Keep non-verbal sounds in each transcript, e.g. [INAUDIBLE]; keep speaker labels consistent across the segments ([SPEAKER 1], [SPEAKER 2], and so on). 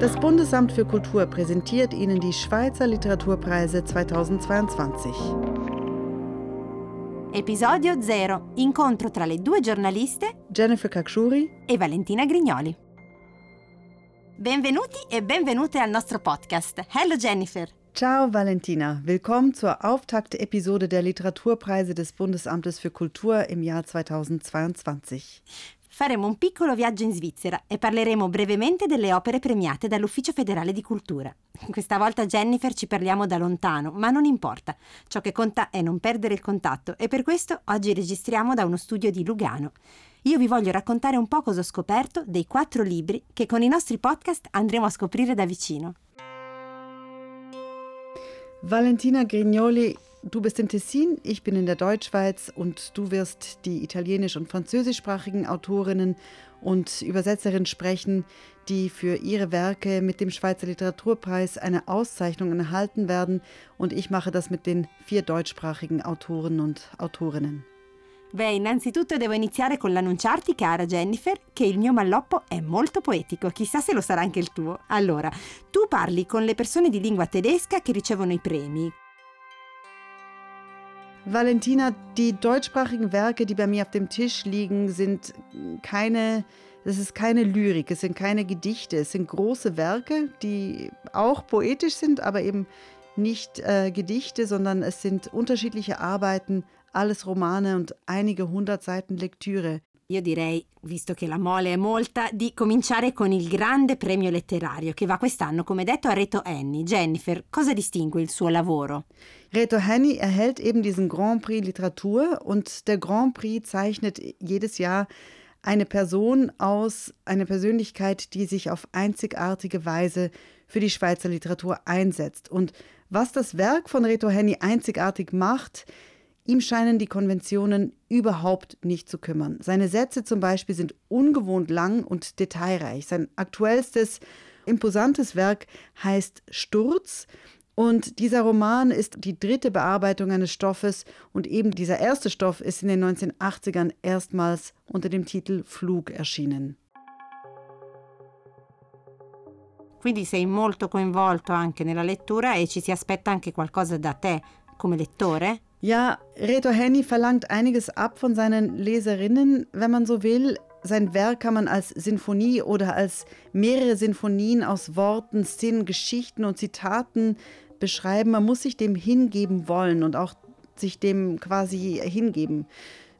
[SPEAKER 1] Das Bundesamt für Kultur präsentiert Ihnen die Schweizer Literaturpreise 2022.
[SPEAKER 2] Episodio 0. Incontro tra le due giornaliste
[SPEAKER 1] Jennifer Kakshuri
[SPEAKER 2] e Valentina Grignoli. Benvenuti e benvenute al nostro podcast. Hello Jennifer.
[SPEAKER 1] Ciao Valentina, willkommen zur Auftaktepisode der Literaturpreise des Bundesamtes für Kultur im Jahr 2022.
[SPEAKER 2] Faremo un piccolo viaggio in Svizzera e parleremo brevemente delle opere premiate dall'Ufficio federale di cultura. Questa volta Jennifer ci parliamo da lontano, ma non importa. Ciò che conta è non perdere il contatto e per questo oggi registriamo da uno studio di Lugano. Io vi voglio raccontare un po' cosa ho scoperto dei quattro libri che con i nostri podcast andremo a scoprire da vicino.
[SPEAKER 1] Valentina Grignoli, du bist in Tessin, ich bin in der Deutschschweiz und du wirst die italienisch- und französischsprachigen Autorinnen und Übersetzerinnen sprechen, die für ihre Werke mit dem Schweizer Literaturpreis eine Auszeichnung erhalten werden. Und ich mache das mit den vier deutschsprachigen Autoren und Autorinnen.
[SPEAKER 2] Beh, innanzitutto devo iniziare con l'annunciarti, cara Jennifer, che il mio malloppo è molto poetico, chissà se lo sarà anche il tuo. Allora, tu parli con le persone di lingua tedesca che ricevono i premi.
[SPEAKER 1] Valentina, die deutschsprachigen Werke, die bei mir auf dem Tisch liegen, sind keine, das ist keine Lyrik, es sind keine Gedichte, es sind große Werke, die auch poetisch sind, aber eben nicht äh, Gedichte, sondern es sind unterschiedliche Arbeiten, alles Romane und einige hundert Seiten Lektüre.
[SPEAKER 2] Io direi, visto che la mole è molta, di cominciare con il grande premio letterario che va quest'anno, come detto, a Reto Annie. Jennifer, cosa distingue il suo lavoro?
[SPEAKER 1] Reto Henny erhält eben diesen Grand Prix Literatur und der Grand Prix zeichnet jedes Jahr eine Person aus, eine Persönlichkeit, die sich auf einzigartige Weise für die Schweizer Literatur einsetzt. Und was das Werk von Reto Henny einzigartig macht, Ihm scheinen die Konventionen überhaupt nicht zu kümmern. Seine Sätze zum Beispiel sind ungewohnt lang und detailreich. Sein aktuellstes, imposantes Werk heißt Sturz. Und dieser Roman ist die dritte Bearbeitung eines Stoffes und eben dieser erste Stoff ist in den 1980ern erstmals unter dem Titel Flug erschienen.
[SPEAKER 2] Quindi sei molto coinvolto anche nella lettura e ci si aspetta anche qualcosa da te come lettore?
[SPEAKER 1] Ja, Reto Henny verlangt einiges ab von seinen Leserinnen, wenn man so will. Sein Werk kann man als Sinfonie oder als mehrere Sinfonien aus Worten, Szenen, Geschichten und Zitaten beschreiben. Man muss sich dem hingeben wollen und auch sich dem quasi hingeben.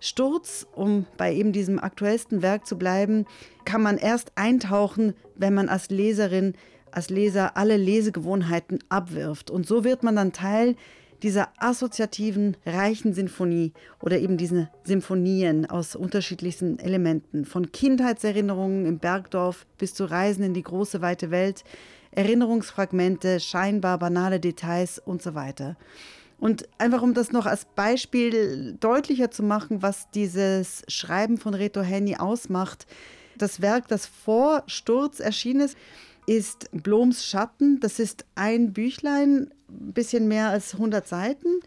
[SPEAKER 1] Sturz, um bei eben diesem aktuellsten Werk zu bleiben, kann man erst eintauchen, wenn man als Leserin, als Leser alle Lesegewohnheiten abwirft. Und so wird man dann Teil dieser assoziativen, reichen Sinfonie oder eben diese Symphonien aus unterschiedlichsten Elementen, von Kindheitserinnerungen im Bergdorf bis zu Reisen in die große weite Welt, Erinnerungsfragmente, scheinbar banale Details und so weiter. Und einfach um das noch als Beispiel deutlicher zu machen, was dieses Schreiben von Reto Henny ausmacht, das Werk, das vor Sturz erschienen ist, ist Bloms Schatten. Das ist ein Büchlein, ein bisschen mehr als 100 Seiten.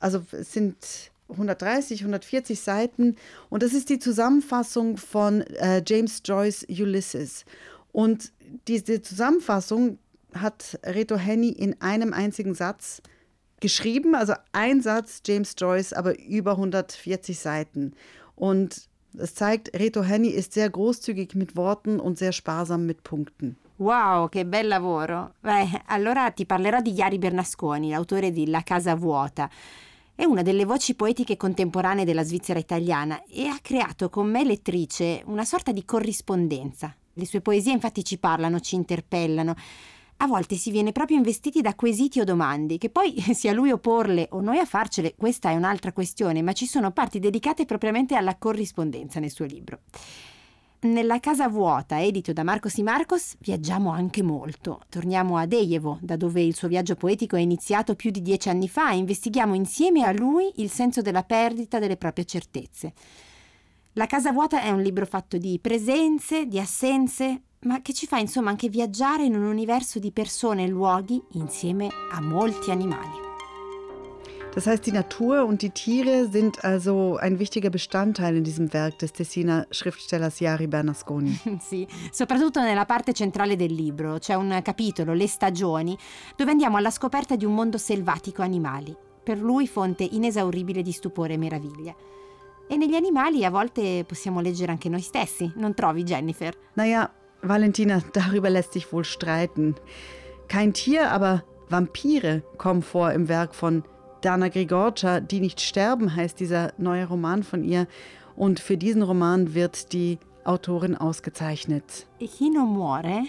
[SPEAKER 1] Also es sind 130, 140 Seiten. Und das ist die Zusammenfassung von äh, James Joyce Ulysses. Und diese Zusammenfassung hat Reto Henny in einem einzigen Satz geschrieben. Also ein Satz James Joyce, aber über 140 Seiten. Und es zeigt, Reto Henny ist sehr großzügig mit Worten und sehr sparsam mit Punkten.
[SPEAKER 2] Wow, che bel lavoro! Beh, allora ti parlerò di Iari Bernasconi, l'autore di La casa vuota. È una delle voci poetiche contemporanee della Svizzera italiana e ha creato con me lettrice una sorta di corrispondenza. Le sue poesie infatti ci parlano, ci interpellano. A volte si viene proprio investiti da quesiti o domande, che poi [LAUGHS] sia lui a porle o noi a farcele, questa è un'altra questione, ma ci sono parti dedicate propriamente alla corrispondenza nel suo libro. Nella casa vuota, edito da Marcos y Marcos, viaggiamo anche molto. Torniamo a Dejevo, da dove il suo viaggio poetico è iniziato più di dieci anni fa, e investighiamo insieme a lui il senso della perdita delle proprie certezze. La casa vuota è un libro fatto di presenze, di assenze, ma che ci fa insomma anche viaggiare in un universo di persone e luoghi insieme a molti animali.
[SPEAKER 1] Das heißt, die Natur und die Tiere sind also ein wichtiger Bestandteil in diesem Werk des Tessiner Schriftstellers Jari Bernasconi. [LAUGHS]
[SPEAKER 2] sì, soprattutto nella parte centrale del libro c'è un capitolo, Le stagioni, dove andiamo alla scoperta di un mondo selvatico animali. Per lui fonte inesauribile di stupore e meraviglia. E negli animali a volte possiamo leggere anche noi stessi, non trovi Jennifer?
[SPEAKER 1] Naja, Valentina, [LAUGHS] darüber lässt sich wohl streiten. Kein Tier, aber Vampire kommen vor im Werk von Dana Grigorcia, Die nicht sterben, heißt dieser neue Roman von ihr. Und für diesen Roman wird die Autorin ausgezeichnet.
[SPEAKER 2] Chi non muore?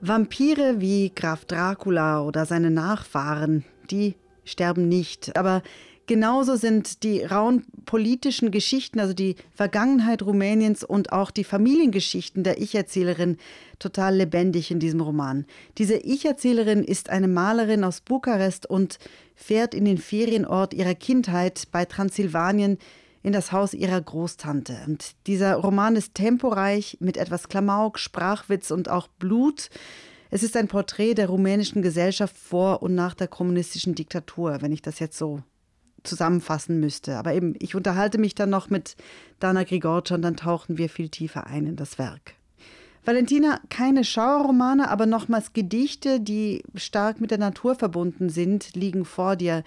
[SPEAKER 1] Vampire wie Graf Dracula oder seine Nachfahren, die sterben nicht. Aber genauso sind die rauen politischen Geschichten, also die Vergangenheit Rumäniens und auch die Familiengeschichten der Ich-Erzählerin total lebendig in diesem Roman. Diese Ich-Erzählerin ist eine Malerin aus Bukarest und fährt in den Ferienort ihrer Kindheit bei Transsilvanien in das Haus ihrer Großtante. Und dieser Roman ist temporeich mit etwas Klamauk, Sprachwitz und auch Blut. Es ist ein Porträt der rumänischen Gesellschaft vor und nach der kommunistischen Diktatur, wenn ich das jetzt so zusammenfassen müsste. Aber eben, ich unterhalte mich dann noch mit Dana Grigorcia und dann tauchen wir viel tiefer ein in das Werk. Valentina, keine Schauerromane, aber nochmals Gedichte, die stark mit der Natur verbunden sind, liegen vor dir.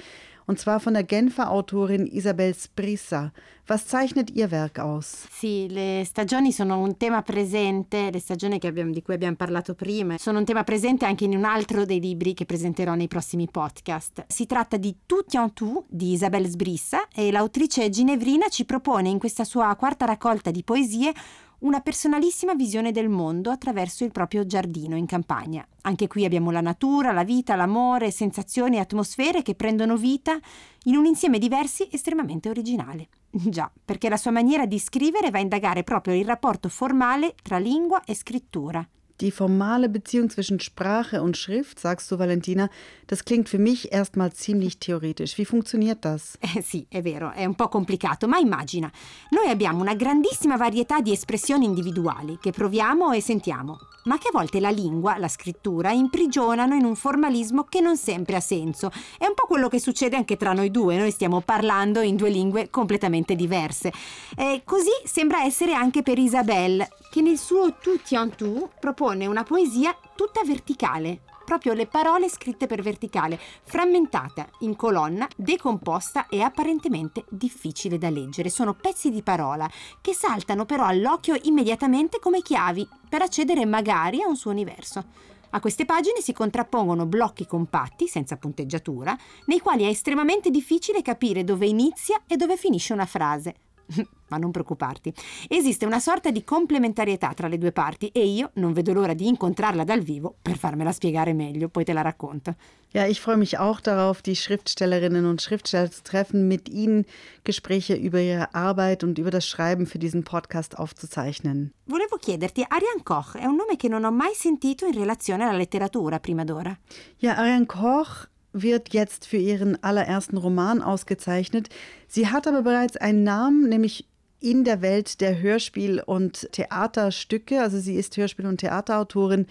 [SPEAKER 1] Und zwar von der Genfer Autorin Isabel Sprissa. Was zeichnet ihr Werk aus?
[SPEAKER 2] Sì, le stagioni sono un tema presente, le stagioni abbiamo, di cui abbiamo parlato prima, sono un tema presente anche in un altro dei libri che presenterò nei prossimi podcast. Si tratta di Tout en tout di Isabel Sbrissa e l'autrice ginevrina ci propone in questa sua quarta raccolta di poesie una personalissima visione del mondo attraverso il proprio giardino in campagna. Anche qui abbiamo la natura, la vita, l'amore, sensazioni e atmosfere che prendono vita in un insieme diversi estremamente originale. [LAUGHS] Già, perché la sua maniera di scrivere va a indagare proprio il rapporto formale tra lingua e scrittura.
[SPEAKER 1] Die formale Beziehung zwischen Sprache und Schrift, sagst du Valentina, das klingt für mich erstmal ziemlich theoretisch. Wie funktioniert das?
[SPEAKER 2] Eh sì, è vero, è un po' complicato, ma immagina, noi abbiamo una grandissima varietà di espressioni individuali che proviamo e sentiamo, ma che a volte la lingua, la scrittura, imprigionano in un formalismo che non sempre ha senso. È un po' quello che succede anche tra noi due, noi stiamo parlando in due lingue completamente diverse. E così sembra essere anche per Isabelle, che nel suo Tout en tout propone una poesia tutta verticale, proprio le parole scritte per verticale, frammentata in colonna, decomposta e apparentemente difficile da leggere. Sono pezzi di parola che saltano però all'occhio immediatamente come chiavi per accedere magari a un suo universo. A queste pagine si contrappongono blocchi compatti, senza punteggiatura, nei quali è estremamente difficile capire dove inizia e dove finisce una frase. [LAUGHS] Ma non preoccuparti, esiste una sorta di complementarietà tra le due parti e io non vedo l'ora di incontrarla dal vivo per farmela spiegare meglio, poi te la racconto.
[SPEAKER 1] Ja, ich freue mich auch darauf, die Schriftstellerinnen und Schriftsteller zu treffen, mit ihnen Gespräche über ihre Arbeit und über das Schreiben für diesen Podcast aufzuzeichnen.
[SPEAKER 2] Volevo chiederti, Ariane Koch è un nome che non ho mai sentito in relazione alla letteratura prima d'ora.
[SPEAKER 1] Ja, Ariane Koch wird jetzt für ihren allerersten Roman ausgezeichnet. Sie hat aber bereits einen Namen, nämlich in der Welt der Hörspiel- und Theaterstücke. Also sie ist Hörspiel- und Theaterautorin.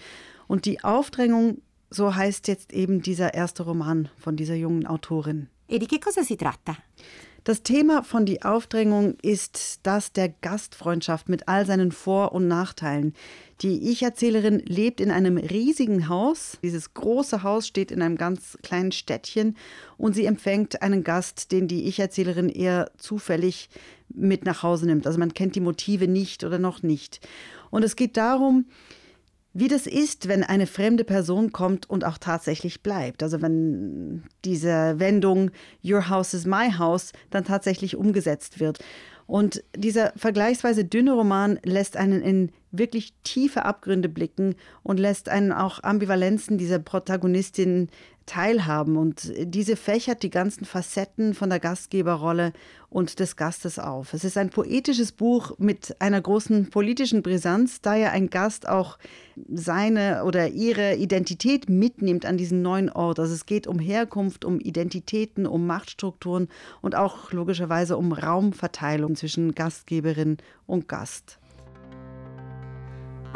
[SPEAKER 1] Und die Aufdrängung, so heißt jetzt eben dieser erste Roman von dieser jungen Autorin.
[SPEAKER 2] E di che cosa si tratta?
[SPEAKER 1] Das Thema von Die Aufdrängung ist das der Gastfreundschaft mit all seinen Vor- und Nachteilen. Die Ich-Erzählerin lebt in einem riesigen Haus. Dieses große Haus steht in einem ganz kleinen Städtchen und sie empfängt einen Gast, den die Ich-Erzählerin eher zufällig mit nach Hause nimmt. Also man kennt die Motive nicht oder noch nicht. Und es geht darum, wie das ist, wenn eine fremde Person kommt und auch tatsächlich bleibt. Also wenn diese Wendung Your House is my house dann tatsächlich umgesetzt wird. Und dieser vergleichsweise dünne Roman lässt einen in wirklich tiefe Abgründe blicken und lässt einen auch Ambivalenzen dieser Protagonistin teilhaben. Und diese fächert die ganzen Facetten von der Gastgeberrolle und des Gastes auf. Es ist ein poetisches Buch mit einer großen politischen Brisanz, da ja ein Gast auch seine oder ihre Identität mitnimmt an diesen neuen Ort. Also es geht um Herkunft, um Identitäten, um Machtstrukturen und auch logischerweise um Raumverteilung zwischen Gastgeberin und Gast.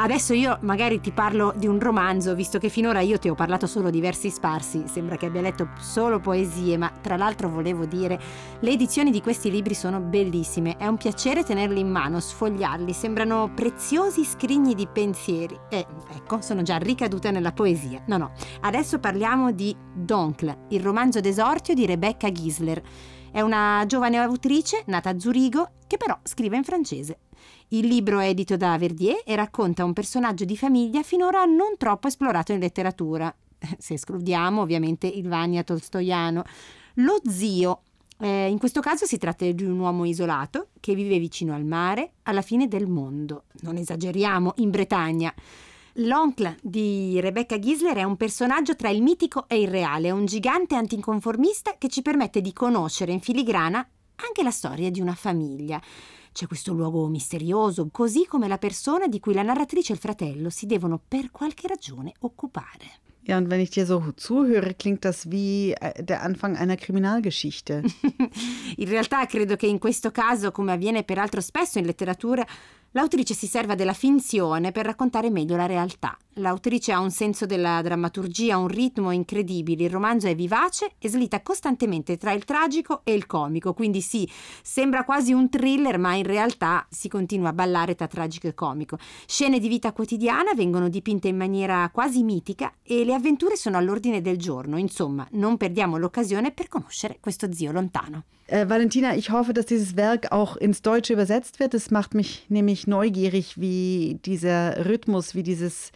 [SPEAKER 2] Adesso io magari ti parlo di un romanzo, visto che finora io ti ho parlato solo di versi sparsi, sembra che abbia letto solo poesie, ma tra l'altro volevo dire, le edizioni di questi libri sono bellissime, è un piacere tenerli in mano, sfogliarli, sembrano preziosi scrigni di pensieri e ecco, sono già ricaduta nella poesia. No, no, adesso parliamo di Doncle, il romanzo d'esordio di Rebecca Gisler. È una giovane autrice nata a Zurigo che però scrive in francese. Il libro è edito da Verdier e racconta un personaggio di famiglia finora non troppo esplorato in letteratura, [LAUGHS] se escludiamo ovviamente il Vania tolstoiano. Lo zio. Eh, in questo caso si tratta di un uomo isolato che vive vicino al mare alla fine del mondo. Non esageriamo, in Bretagna. L'oncle di Rebecca Gisler è un personaggio tra il mitico e il reale, un gigante anticonformista che ci permette di conoscere in filigrana anche la storia di una famiglia. C'è questo luogo misterioso, così come la persona di cui la narratrice e il fratello si devono per qualche ragione occupare.
[SPEAKER 1] Ja, und wenn ich dir so zuhöre, klingt das wie äh, der Anfang einer Kriminalgeschichte. [LAUGHS]
[SPEAKER 2] in realtà credo che in questo caso, come avviene peraltro spesso in letteratura, L'autrice si serve della finzione per raccontare meglio la realtà. L'autrice ha un senso della drammaturgia, un ritmo incredibile, il romanzo è vivace e slita costantemente tra il tragico e il comico, quindi sì, sembra quasi un thriller, ma in realtà si continua a ballare tra tragico e comico. Scene di vita quotidiana vengono dipinte in maniera quasi mitica e le avventure sono all'ordine del giorno, insomma, non perdiamo l'occasione per conoscere questo zio lontano.
[SPEAKER 1] Äh, Valentina, ich hoffe, dass dieses Werk auch ins Deutsche übersetzt wird. Es macht mich nämlich neugierig, wie dieser Rhythmus, wie dieses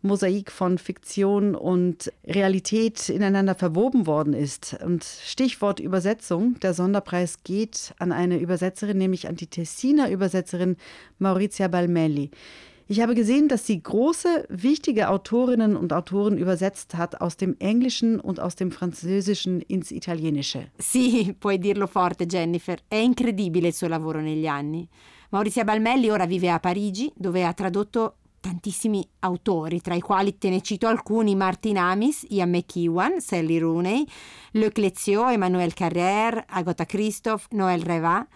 [SPEAKER 1] Mosaik von Fiktion und Realität ineinander verwoben worden ist. Und Stichwort Übersetzung. Der Sonderpreis geht an eine Übersetzerin, nämlich an die Tessiner Übersetzerin Maurizia Balmelli. Ich habe gesehen, dass sie große, wichtige Autorinnen und Autoren übersetzt hat aus dem Englischen und aus dem Französischen ins Italienische.
[SPEAKER 2] Sì, puoi dirlo forte, Jennifer. È incredibile il suo lavoro negli anni. Maurizia Balmelli ora vive a Parigi, dove ha tradotto tantissimi autori, tra i quali te ne cito alcuni: Martin Amis, Ian McEwan, Sally Rooney, Le Clezio, Emmanuel Carrère, Agatha Christophe, Noël Reva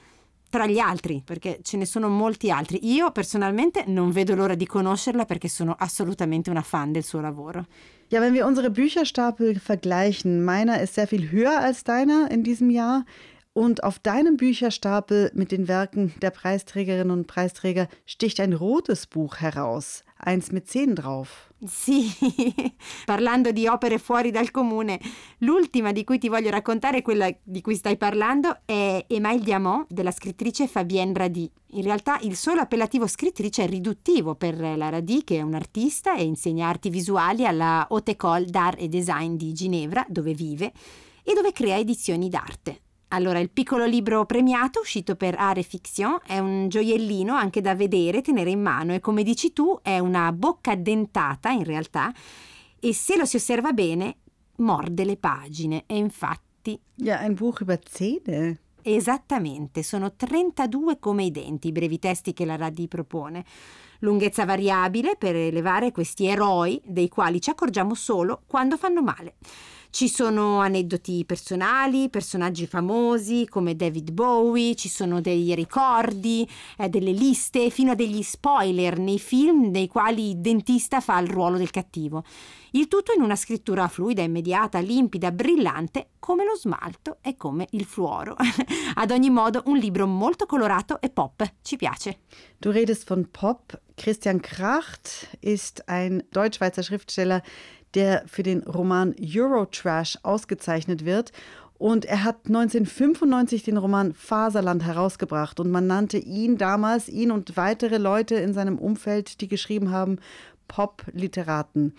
[SPEAKER 2] tra gli altri, perché ce ne sono molti altri. Io personalmente non vedo l'ora di conoscerla perché sono assolutamente una fan del suo lavoro.
[SPEAKER 1] Ja, wenn wir unsere Bücherstapel vergleichen, meiner ist sehr viel höher als deiner in diesem Jahr. Und auf deinem Bücherstapel mit den Werken der Preisträgerinnen und Preisträger sticht ein rotes Buch heraus, eins mit Zehen drauf.
[SPEAKER 2] Sì, [LAUGHS] parlando di opere fuori dal comune, l'ultima di cui ti voglio raccontare, quella di cui stai parlando, è Email Diamant della scrittrice Fabienne Radi. In realtà il solo appellativo scrittrice è riduttivo per la Radi, che è un'artista e insegna arti visuali alla Haute École d'Art et Design di Ginevra, dove vive, e dove crea edizioni d'arte. Allora, il piccolo libro premiato uscito per Are Fiction è un gioiellino anche da vedere, tenere in mano e come dici tu è una bocca dentata in realtà e se lo si osserva bene morde le pagine e infatti...
[SPEAKER 1] Ja, ein Buch über Zähne.
[SPEAKER 2] Esattamente, sono 32 come i denti i brevi testi che la Radi propone. Lunghezza variabile per elevare questi eroi dei quali ci accorgiamo solo quando fanno male. Ci sono aneddoti personali, personaggi famosi come David Bowie, ci sono dei ricordi, eh, delle liste, fino a degli spoiler nei film nei quali il dentista fa il ruolo del cattivo. Il tutto in una scrittura fluida, immediata, limpida, brillante, come lo smalto e come il fluoro. [LAUGHS] Ad ogni modo, un libro molto colorato e pop. Ci piace.
[SPEAKER 1] Du redest von Pop. Christian Kracht ist ein Deutsch-Schweizer Schriftsteller, der für den Roman Eurotrash ausgezeichnet wird. Und er hat 1995 den Roman Faserland herausgebracht und man nannte ihn damals, ihn und weitere Leute in seinem Umfeld, die geschrieben haben, Pop-Literaten.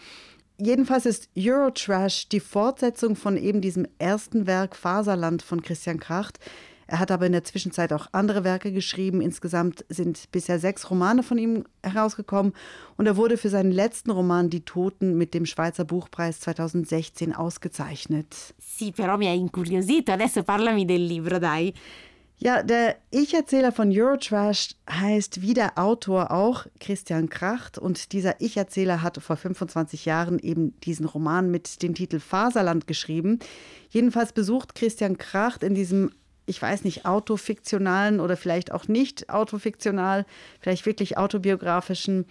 [SPEAKER 1] Jedenfalls ist Eurotrash die Fortsetzung von eben diesem ersten Werk Faserland von Christian Kracht. Er hat aber in der Zwischenzeit auch andere Werke geschrieben. Insgesamt sind bisher sechs Romane von ihm herausgekommen und er wurde für seinen letzten Roman Die Toten mit dem Schweizer Buchpreis 2016 ausgezeichnet.
[SPEAKER 2] Sì, però mi hai incuriosito. Adesso parlami del libro, dai.
[SPEAKER 1] Ja, der Ich-Erzähler von Eurotrash heißt wie der Autor auch Christian Kracht und dieser Ich-Erzähler hat vor 25 Jahren eben diesen Roman mit dem Titel Faserland geschrieben. Jedenfalls besucht Christian Kracht in diesem ich weiß nicht, autofiktionalen oder vielleicht auch nicht autofiktional, vielleicht wirklich autobiografischen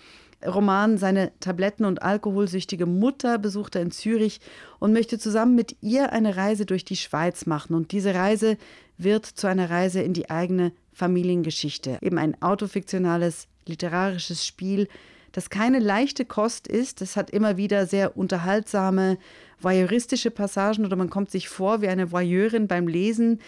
[SPEAKER 1] Roman seine tabletten- und alkoholsüchtige Mutter besucht er in Zürich und möchte zusammen mit ihr eine Reise durch die Schweiz machen. Und diese Reise wird zu einer Reise in die eigene Familiengeschichte. Eben ein autofiktionales literarisches Spiel, das keine leichte Kost ist. Es hat immer wieder sehr unterhaltsame, voyeuristische Passagen oder man kommt sich vor wie eine Voyeurin beim Lesen.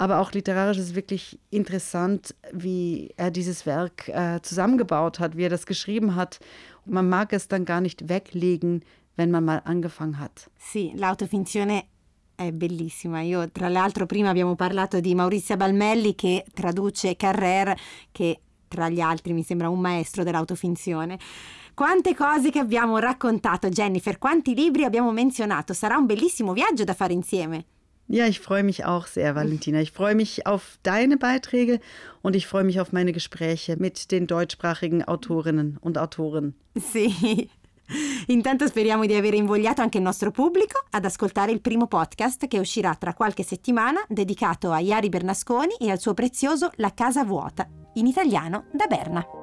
[SPEAKER 1] Aber auch literarisch ist wirklich interessant, wie er dieses Werk äh, zusammengebaut hat, wie er das geschrieben hat. Und man mag es dann gar nicht weglegen, wenn man mal angefangen hat.
[SPEAKER 2] Sì, l'autofinzione è bellissima. Io, tra l'altro, prima abbiamo parlato di Maurizia Balmelli che traduce Carrer, che tra gli altri mi sembra un maestro dell'autofinzione. Quante cose che abbiamo raccontato, Jennifer, quanti libri abbiamo menzionato. Sarà un bellissimo viaggio da fare insieme.
[SPEAKER 1] Ja, ich freue mich auch sehr, Valentina. Ich freue mich auf deine Beiträge und ich freue mich auf meine Gespräche mit den deutschsprachigen Autorinnen und Autoren.
[SPEAKER 2] Sì. Intanto speriamo di aver invogliato anche il nostro pubblico ad ascoltare il primo podcast che uscirà tra qualche settimana dedicato a Iari Bernasconi e al suo prezioso La casa vuota, in italiano da Berna.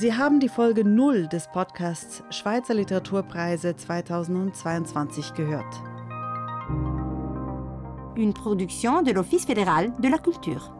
[SPEAKER 1] Sie haben die Folge 0 des Podcasts Schweizer Literaturpreise 2022 gehört.
[SPEAKER 2] Une production de l'Office fédéral de la culture.